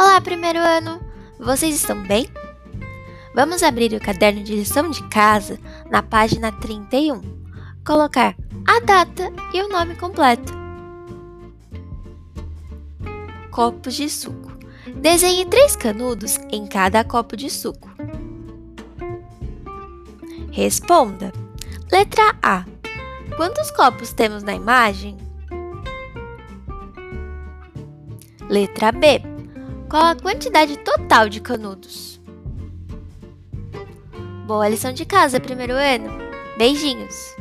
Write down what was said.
Olá, primeiro ano! Vocês estão bem? Vamos abrir o caderno de lição de casa na página 31. Colocar a data e o nome completo. Copos de suco. Desenhe três canudos em cada copo de suco. Responda. Letra A. Quantos copos temos na imagem? Letra B. Qual a quantidade total de canudos? Boa lição de casa, primeiro ano. Beijinhos!